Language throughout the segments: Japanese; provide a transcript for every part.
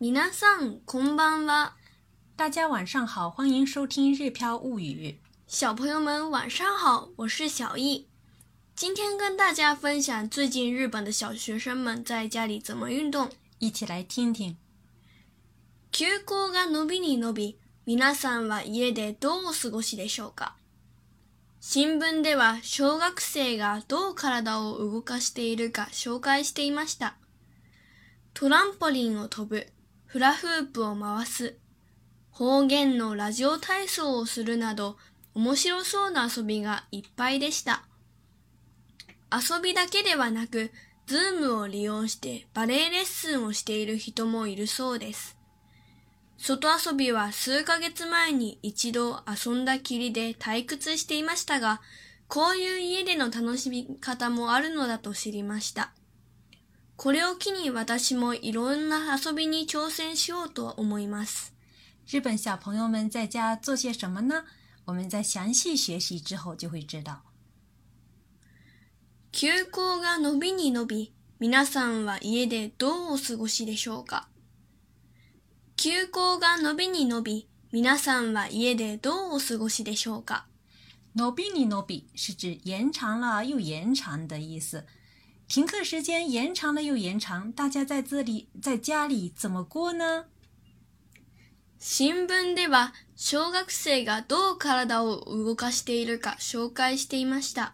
皆さんこんばんは。大家晚上好，欢迎收听《日飘物语》。小朋友们晚上好，我是小易。今天跟大家分享最近日本的小学生们在家里怎么运动。一起来听听。休校が伸びに伸び、皆さんは家でどうお過ごしでしょうか新聞では小学生がどう体を動かしているか紹介していました。トランポリンを飛ぶ、フラフープを回す、方言のラジオ体操をするなど面白そうな遊びがいっぱいでした。遊びだけではなく、 Zoom を利用してバレエレッスンをしている人もいるそうです。外遊びは数ヶ月前に一度遊んだきりで退屈していましたが、こういう家での楽しみ方もあるのだと知りました。これを機に私もいろんな遊びに挑戦しようと思います。日本小朋友们在家做些什么呢？我们在详细学习之后就会知道。休校が伸びに伸び、皆さんは家でどうお過ごしでしょうか？休校が伸びに伸び、皆さんは家でどうお過ごしでしょうか？伸びに伸び是指延长了又延长的意思。停课时间延长了又延长，大家在这里在家里怎么过呢？新聞では小学生がどう体を動かしているか紹介していました。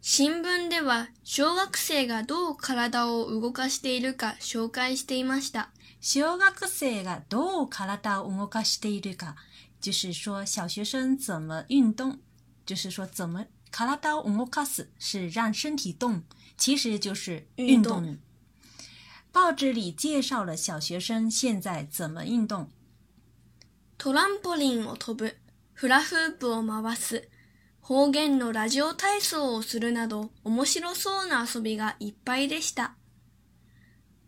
新聞では小学生がどう体を動かしているか紹介していました。小学生がどう体を動かしているか，就是说小学生怎么运动，就是说怎么体を動かす是让身体动，其实就是运动。运动报纸里介绍了小学生现在怎么运动。トランポリンを飛ぶ、フラフープを回す、方言のラジオ体操をするなど面白そうな遊びがいっぱいでした。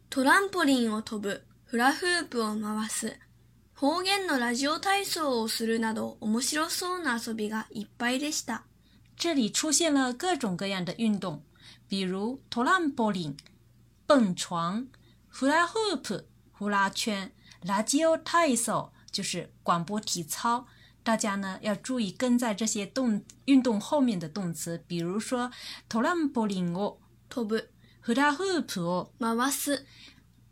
トランポリンを飛ぶ、フラフープを回す、方言のラジオ体操をするなど面白そうな遊びがいっぱいでした。这里出现了各种各样的运动，比如トランポリン、蹦床、フラフープ、呼啦圈、ラジオ体操就是广播体操。大家呢要注意跟在这些动运动后面的动词，比如说トランポリンを、飛ぶ、フラフープを、回す、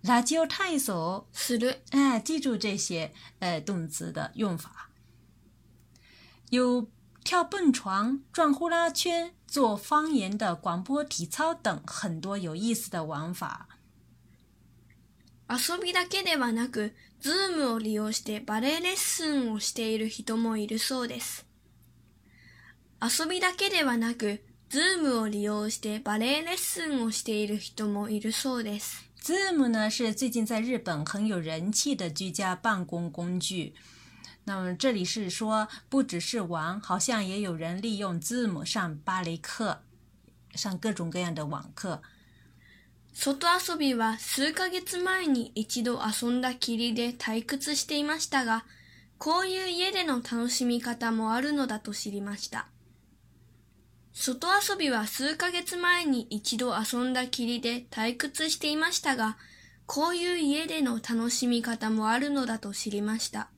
ラジオ体操を。する、哎，记住这些呃动词的用法。有 跳蹦床、转呼啦圈、做方言的广播体操等很多有意思的玩法。遊びだけではなく、ズームを利用してバレエレッスンをしている人もいるそうです。遊びだけではなく、ズームを利用してバレエレッスンをしている人もいるそうです。 Zoom 呢是最近在日本很有人气的居家办公工具。 那么这里是说，不只是玩，好像也有人利用 Zoom 上芭蕾课，上各种各样的网课。外遊びは数ヶ月前に一度遊んだきりで退屈していましたが、こういう家での楽しみ方もあるのだと知りました。外遊びは数ヶ月前に一度遊んだきりで退屈していましたが、こういう家での楽しみ方もあるのだと知りました。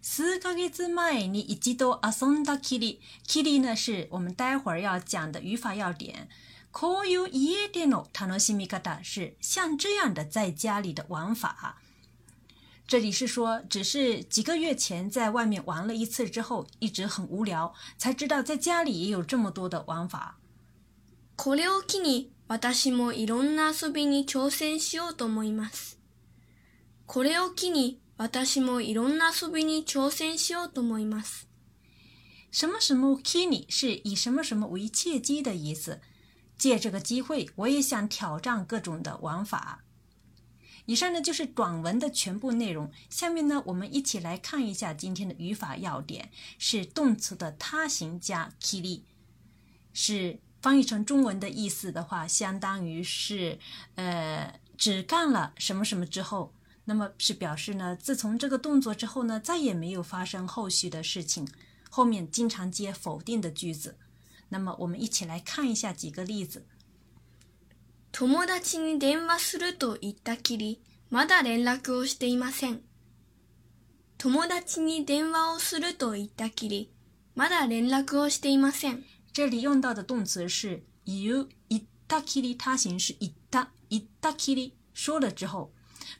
数ヶ月前に一度遊んだきり，きり呢是我们待会儿要讲的语法要点。こういう家での楽しみ方是像这样的在家里的玩法。这里是说，只是几个月前在外面玩了一次之后，一直很无聊，才知道在家里也有这么多的玩法。これを機に私もいろんな遊びに挑戦しようと思います。これを機に 私もいろんな遊びに挑戦しようと思います。什么什么 kini 是以什么什么为契机的意思。借这个机会，我也想挑战各种的玩法。以上呢就是短文的全部内容。下面呢，我们一起来看一下今天的语法要点：是动词的他形加 kiri，是翻译成中文的意思的话，相当于是呃只干了什么什么之后， 那么是表示呢，自从这个动作之后呢，再也没有发生后续的事情。后面经常接否定的句子。那么我们一起来看一下几个例子。友達に電話すると言ったきり、 まだ連絡をしていません。友達に電話をすると言ったきり、まだ連絡をしていません。这里用到的动词是言う、言ったきり，他形式言った、言ったきり，说了之后，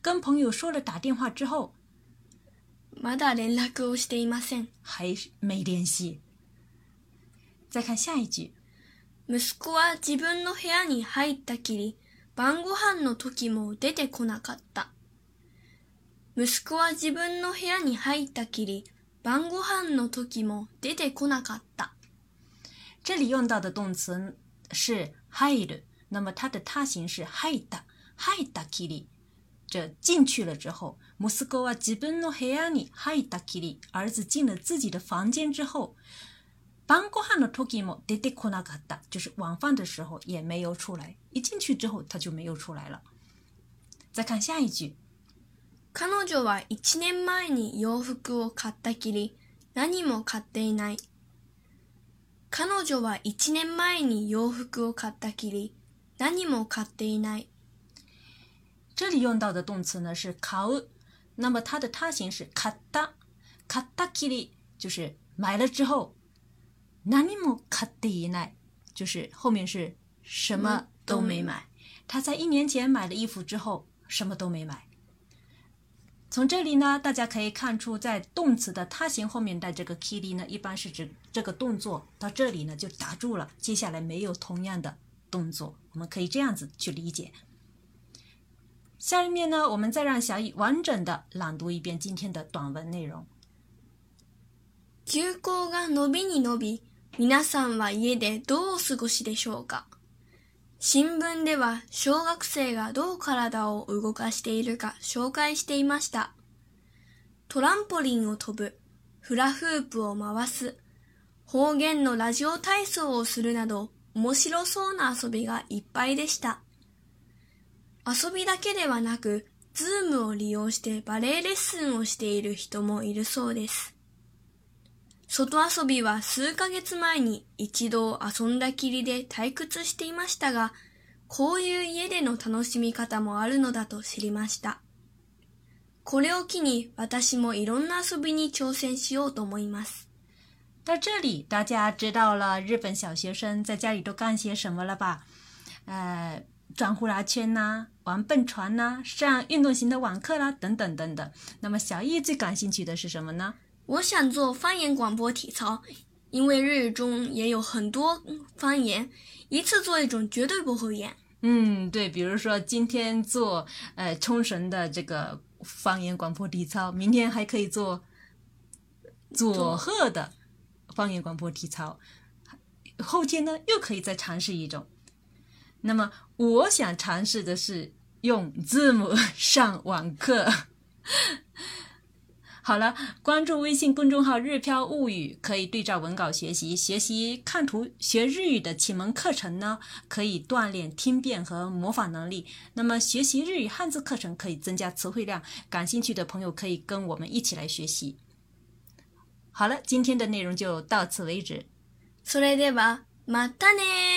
跟朋友说了打电话之后，まだ連絡をしていません。还是没联系。再看下一句，息子は自分の部屋に入ったきり、晩ご飯の時も出てこなかった。息子は自分の部屋に入ったきり、晩ご飯の時も出てこなかった。这里用到的动词是入る，那么它的他形是入った、入ったきり。这进去了之后，息子は自分の部屋に入ったきり，儿子进了自己的房间之后，晩ご飯の時も出てこなかった，就是晚饭的时候也没有出来。一进去之后，他就没有出来了。再看下一句，彼女は一年前に洋服を買ったきり、何も買っていない。彼女は一年前に洋服を買ったきり、何も買っていない。这里用到的动词呢是買う，那么它的他形是買った、買ったきり，就是买了之后，何も買っていない，就是后面是什么都没买。他在一年前买了衣服之后，什么都没买。从这里呢，大家可以看出，在动词的他形后面带这个 kiri 呢，一般是指这个动作到这里呢就打住了，接下来没有同样的动作，我们可以这样子去理解。 下面呢，我们再让小乙完整的朗读一遍今天的短文内容。休校が伸びに伸び、皆さんは家でどうお過ごしでしょうか？新聞では小学生がどう体を動かしているか紹介していました。トランポリンを飛ぶ、フラフープを回す、方言のラジオ体操をするなど面白そうな遊びがいっぱいでした。遊びだけではなく、 Zoom を利用してバレエレッスンをしている人もいるそうです。外遊びは数ヶ月前に一度遊んだきりで退屈していましたが、こういう家での楽しみ方もあるのだと知りました。これを機に私もいろんな遊びに挑戦しようと思います。到这里，大家知道了日本小学生在家里都干些什么了吧？呃，转呼啦圈呐、玩蹦床呐、上运动型的网课啦，等等等等。那么小易最感兴趣的是什么呢？我想做方言广播体操，因为日语中也有很多方言，一次做一种绝对不会厌。嗯，对，比如说今天做呃冲绳的这个方言广播体操，明天还可以做佐贺的方言广播体操，后天呢又可以再尝试一种。那么我想尝试的是用字母上网课。好了，关注微信公众号“日飘物语”，可以对照文稿学习，学习看图学日语的启蒙课程呢，可以锻炼听辨和模仿能力。那么学习日语汉字课程可以增加词汇量，感兴趣的朋友可以跟我们一起来学习。好了，今天的内容就到此为止。それでは、またね